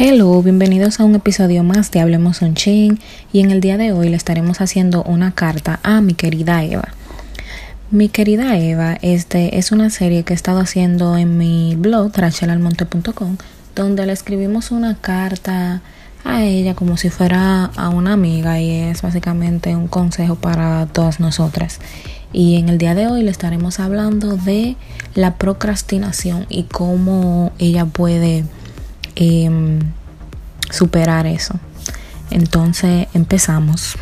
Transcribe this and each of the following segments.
Hello, bienvenidos a un episodio más de Hablemos un Chin y en el día de hoy le estaremos haciendo una carta a mi querida Eva. Mi querida Eva este, es una serie que he estado haciendo en mi blog rachelalmonte.com donde le escribimos una carta a ella como si fuera a una amiga y es básicamente un consejo para todas nosotras. Y en el día de hoy le estaremos hablando de la procrastinación y cómo ella puede Em, superar eso. Entonces empezamos.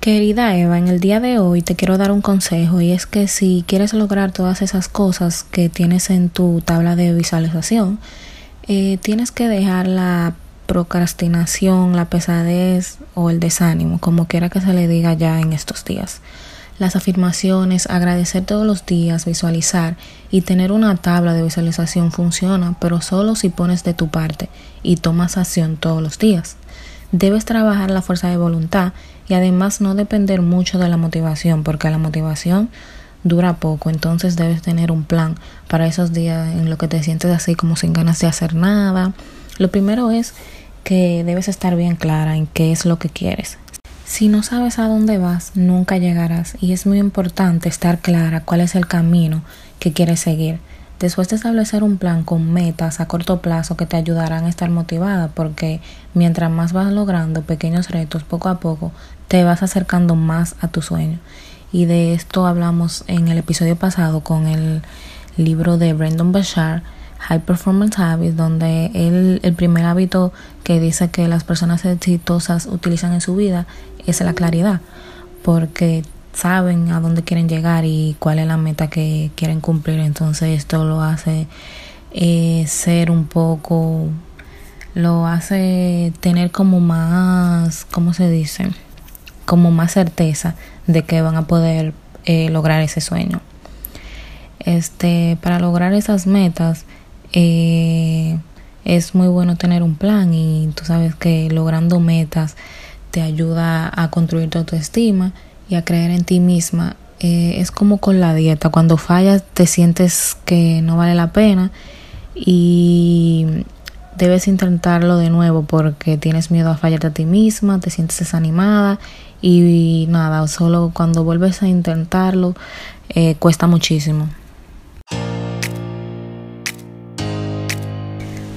Querida Eva, en el día de hoy te quiero dar un consejo y es que si quieres lograr todas esas cosas que tienes en tu tabla de visualización, eh, tienes que dejar la procrastinación, la pesadez o el desánimo, como quiera que se le diga ya en estos días las afirmaciones, agradecer todos los días, visualizar y tener una tabla de visualización funciona, pero solo si pones de tu parte y tomas acción todos los días. Debes trabajar la fuerza de voluntad y además no depender mucho de la motivación, porque la motivación dura poco, entonces debes tener un plan para esos días en los que te sientes así como sin ganas de hacer nada. Lo primero es que debes estar bien clara en qué es lo que quieres. Si no sabes a dónde vas, nunca llegarás y es muy importante estar clara cuál es el camino que quieres seguir. Después de establecer un plan con metas a corto plazo que te ayudarán a estar motivada porque mientras más vas logrando pequeños retos poco a poco, te vas acercando más a tu sueño. Y de esto hablamos en el episodio pasado con el libro de Brandon Bashar High Performance Habits, donde él, el primer hábito que dice que las personas exitosas utilizan en su vida es la claridad, porque saben a dónde quieren llegar y cuál es la meta que quieren cumplir. Entonces esto lo hace eh, ser un poco, lo hace tener como más, ¿cómo se dice? Como más certeza de que van a poder eh, lograr ese sueño. Este, para lograr esas metas, eh, es muy bueno tener un plan y tú sabes que logrando metas te ayuda a construir tu autoestima y a creer en ti misma. Eh, es como con la dieta, cuando fallas te sientes que no vale la pena y debes intentarlo de nuevo porque tienes miedo a fallarte a ti misma, te sientes desanimada y, nada, solo cuando vuelves a intentarlo eh, cuesta muchísimo.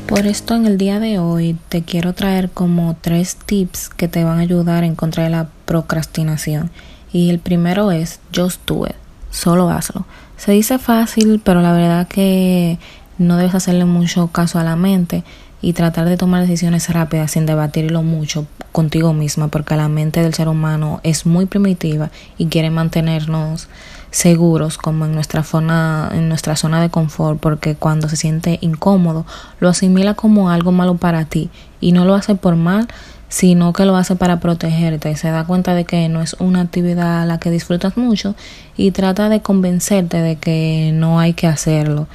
Por esto en el día de hoy te quiero traer como tres tips que te van a ayudar en contra de la procrastinación. Y el primero es just do it, solo hazlo. Se dice fácil, pero la verdad que no debes hacerle mucho caso a la mente y tratar de tomar decisiones rápidas sin debatirlo mucho contigo misma, porque la mente del ser humano es muy primitiva y quiere mantenernos seguros como en nuestra zona, en nuestra zona de confort, porque cuando se siente incómodo lo asimila como algo malo para ti y no lo hace por mal, sino que lo hace para protegerte. Se da cuenta de que no es una actividad a la que disfrutas mucho y trata de convencerte de que no hay que hacerlo.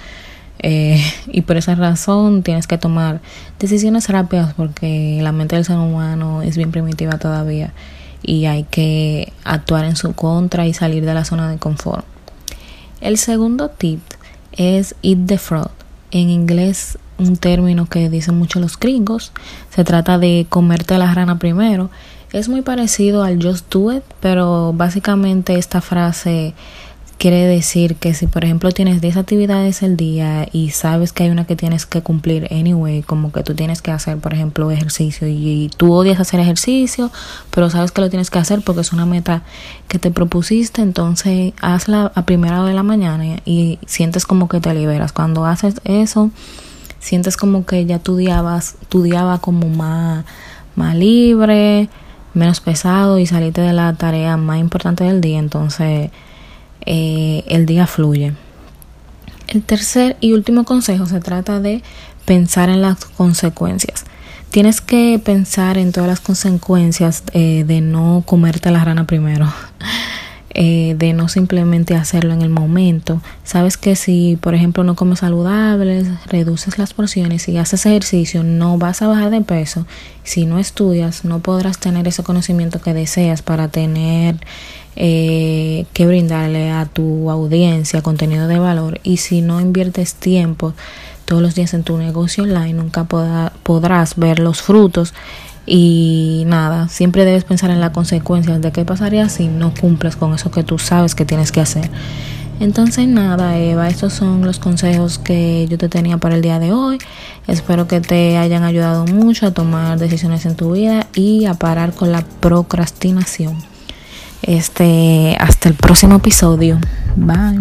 Eh, y por esa razón tienes que tomar decisiones rápidas porque la mente del ser humano es bien primitiva todavía y hay que actuar en su contra y salir de la zona de confort. El segundo tip es eat the frog. En inglés un término que dicen mucho los gringos. Se trata de comerte la rana primero. Es muy parecido al just do it, pero básicamente esta frase Quiere decir que si por ejemplo tienes 10 actividades al día y sabes que hay una que tienes que cumplir anyway, como que tú tienes que hacer por ejemplo ejercicio y, tú odias hacer ejercicio, pero sabes que lo tienes que hacer porque es una meta que te propusiste, entonces hazla a primera hora de la mañana y sientes como que te liberas. Cuando haces eso, sientes como que ya tu día, vas, tu día va como más, más libre, menos pesado y saliste de la tarea más importante del día, entonces eh, el día fluye. El tercer y último consejo se trata de pensar en las consecuencias. Tienes que pensar en todas las consecuencias eh, de no comerte la rana primero. Eh, de no simplemente hacerlo en el momento. Sabes que si, por ejemplo, no comes saludables, reduces las porciones y haces ejercicio, no vas a bajar de peso. Si no estudias, no podrás tener ese conocimiento que deseas para tener eh, que brindarle a tu audiencia contenido de valor y si no inviertes tiempo todos los días en tu negocio online nunca podrás ver los frutos y nada, siempre debes pensar en las consecuencias de qué pasaría si no cumples con eso que tú sabes que tienes que hacer. Entonces nada, Eva, estos son los consejos que yo te tenía para el día de hoy. Espero que te hayan ayudado mucho a tomar decisiones en tu vida y a parar con la procrastinación. Este, hasta el próximo episodio. Bye.